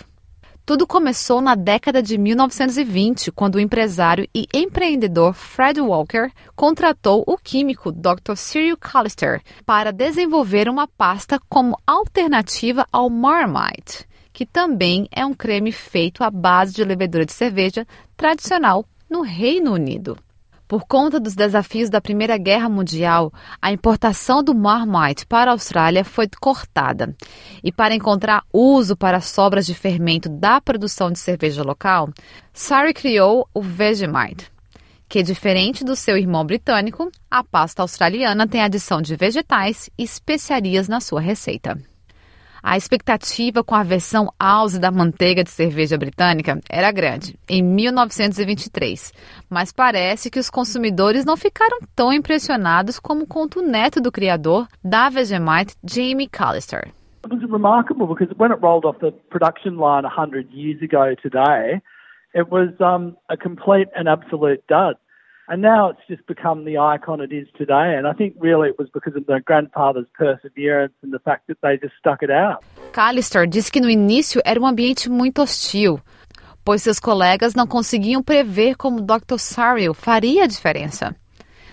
Tudo começou na década de 1920, quando o empresário e empreendedor Fred Walker contratou o químico Dr. Cyril Callister para desenvolver uma pasta como alternativa ao Marmite que também é um creme feito à base de levedura de cerveja tradicional no Reino Unido. Por conta dos desafios da Primeira Guerra Mundial, a importação do Marmite para a Austrália foi cortada. E para encontrar uso para sobras de fermento da produção de cerveja local, Surrey criou o Vegemite, que, diferente do seu irmão britânico, a pasta australiana tem adição de vegetais e especiarias na sua receita. A expectativa com a versão House da manteiga de cerveja britânica era grande, em 1923, mas parece que os consumidores não ficaram tão impressionados como conta o neto do criador da Vegemite, Jamie Callister. It was remarkable because when it rolled off the production line 100 years ago today, it was um, a complete and absolute dud. And now it's just become the icon it is today. And I think really it was because of their grandfather's perseverance and the fact that they just stuck it out. Callister disse que no início era um ambiente muito hostil, pois seus colegas não conseguiam prever como Dr. Cyril faria a diferença.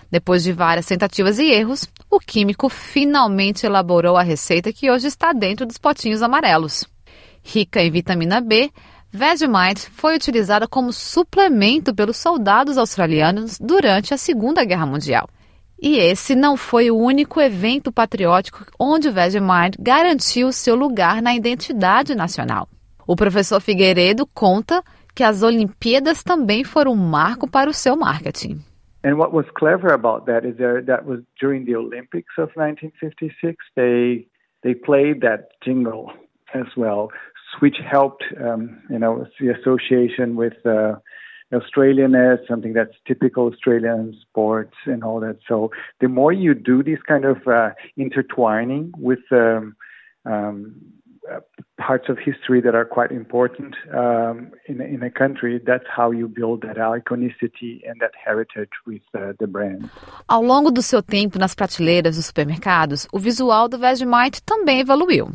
Depois de várias tentativas e erros, o químico finalmente elaborou a receita que hoje está dentro dos potinhos amarelos. Rica em vitamina B, Vegemite foi utilizada como suplemento pelos soldados australianos durante a Segunda Guerra Mundial. E esse não foi o único evento patriótico onde Vegemite garantiu seu lugar na identidade nacional. O professor Figueiredo conta que as Olimpíadas também foram um marco para o seu marketing. And what was clever about that is there, that was during the Olympics of 1956. They they played that jingle as well, which helped, um, you know, the association with uh, Australianness, something that's typical Australian sports and all that. So the more you do this kind of uh, intertwining with um, um, uh, parts of history that are quite important um, in, in a country, that's how you build that iconicity and that heritage with uh, the brand. Ao longo do seu tempo nas prateleiras dos supermercados, o visual do Vegemite também evoluiu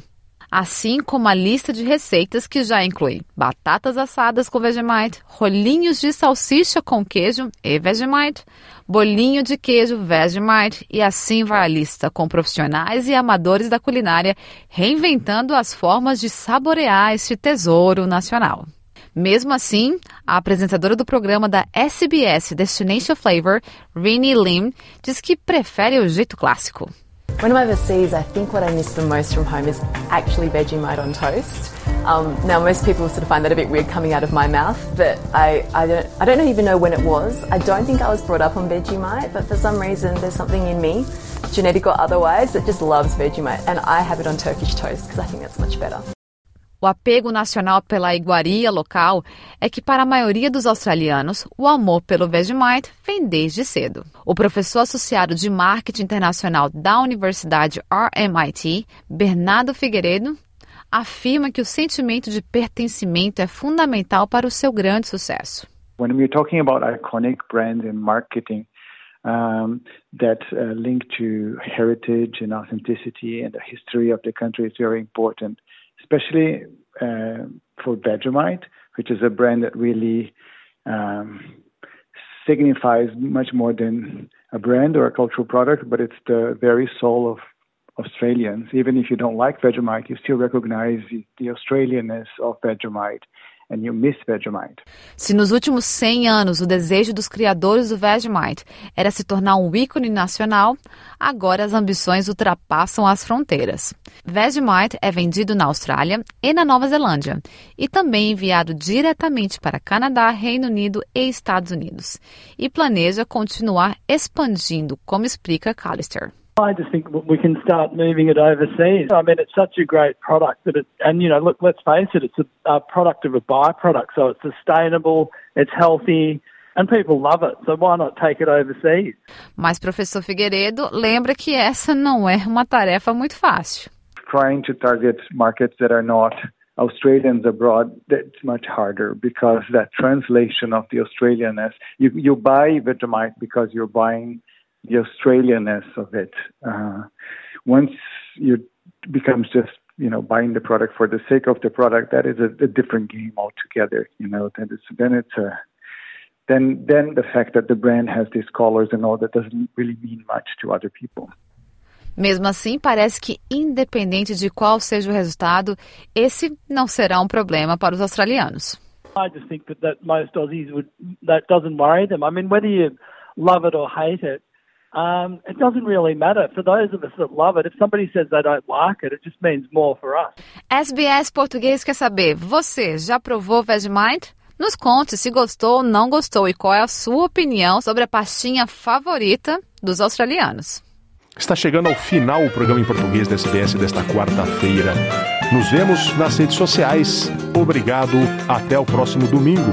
assim como a lista de receitas que já inclui batatas assadas com Vegemite, rolinhos de salsicha com queijo e Vegemite, bolinho de queijo Vegemite e assim vai a lista com profissionais e amadores da culinária reinventando as formas de saborear este tesouro nacional. Mesmo assim, a apresentadora do programa da SBS Destination Flavor, Rini Lim, diz que prefere o jeito clássico. When I'm overseas, I think what I miss the most from home is actually Vegemite on toast. Um, now, most people sort of find that a bit weird coming out of my mouth, but I, I, don't, I don't even know when it was. I don't think I was brought up on Vegemite, but for some reason, there's something in me, genetic or otherwise, that just loves Vegemite. And I have it on Turkish toast because I think that's much better. O apego nacional pela iguaria local é que, para a maioria dos australianos, o amor pelo Vegemite vem desde cedo. O professor associado de marketing internacional da Universidade RMIT, Bernardo Figueiredo, afirma que o sentimento de pertencimento é fundamental para o seu grande sucesso. When we're talking about iconic brands and marketing, um, that uh, link to heritage and authenticity and the history of the country is very important. especially uh, for Vegemite, which is a brand that really um, signifies much more than a brand or a cultural product, but it's the very soul of Australians. Even if you don't like Vegemite, you still recognize the, Australianness of Vegemite. And you miss Vegemite. Se nos últimos 100 anos o desejo dos criadores do Vegemite era se tornar um ícone nacional, agora as ambições ultrapassam as fronteiras. Vegemite é vendido na Austrália e na Nova Zelândia e também enviado diretamente para Canadá, Reino Unido e Estados Unidos. E planeja continuar expandindo, como explica Callister. I just think we can start moving it overseas. I mean, it's such a great product that it, and you know, look, let's face it, it's a, a product of a byproduct, so it's sustainable, it's healthy, and people love it. So why not take it overseas? Mas professor Figueiredo lembra que essa não é uma tarefa muito fácil. Trying to target markets that are not Australians abroad, that's much harder because that translation of the Australianness, you, you buy Vegemite because you're buying the Australianness of it. Uh, once you becomes just you know buying the product for the sake of the product, that is a, a different game altogether. You know, then it's then it's a then then the fact that the brand has these colors and all that doesn't really mean much to other people. Mesmo assim, parece que, independente de qual seja o resultado, esse não será um problema para os australianos. I just think that, that most Aussies would that doesn't worry them. I mean, whether you love it or hate it, um, it doesn't really matter. For those of us that love it, if somebody says they don't like it, it just means more for us. SBS Português quer saber, você já provou Vegemite? Nos conte se gostou ou não gostou e qual é a sua opinião sobre a pastinha favorita dos australianos. Está chegando ao final o programa em português da SBS desta quarta-feira. Nos vemos nas redes sociais. Obrigado, até o próximo domingo.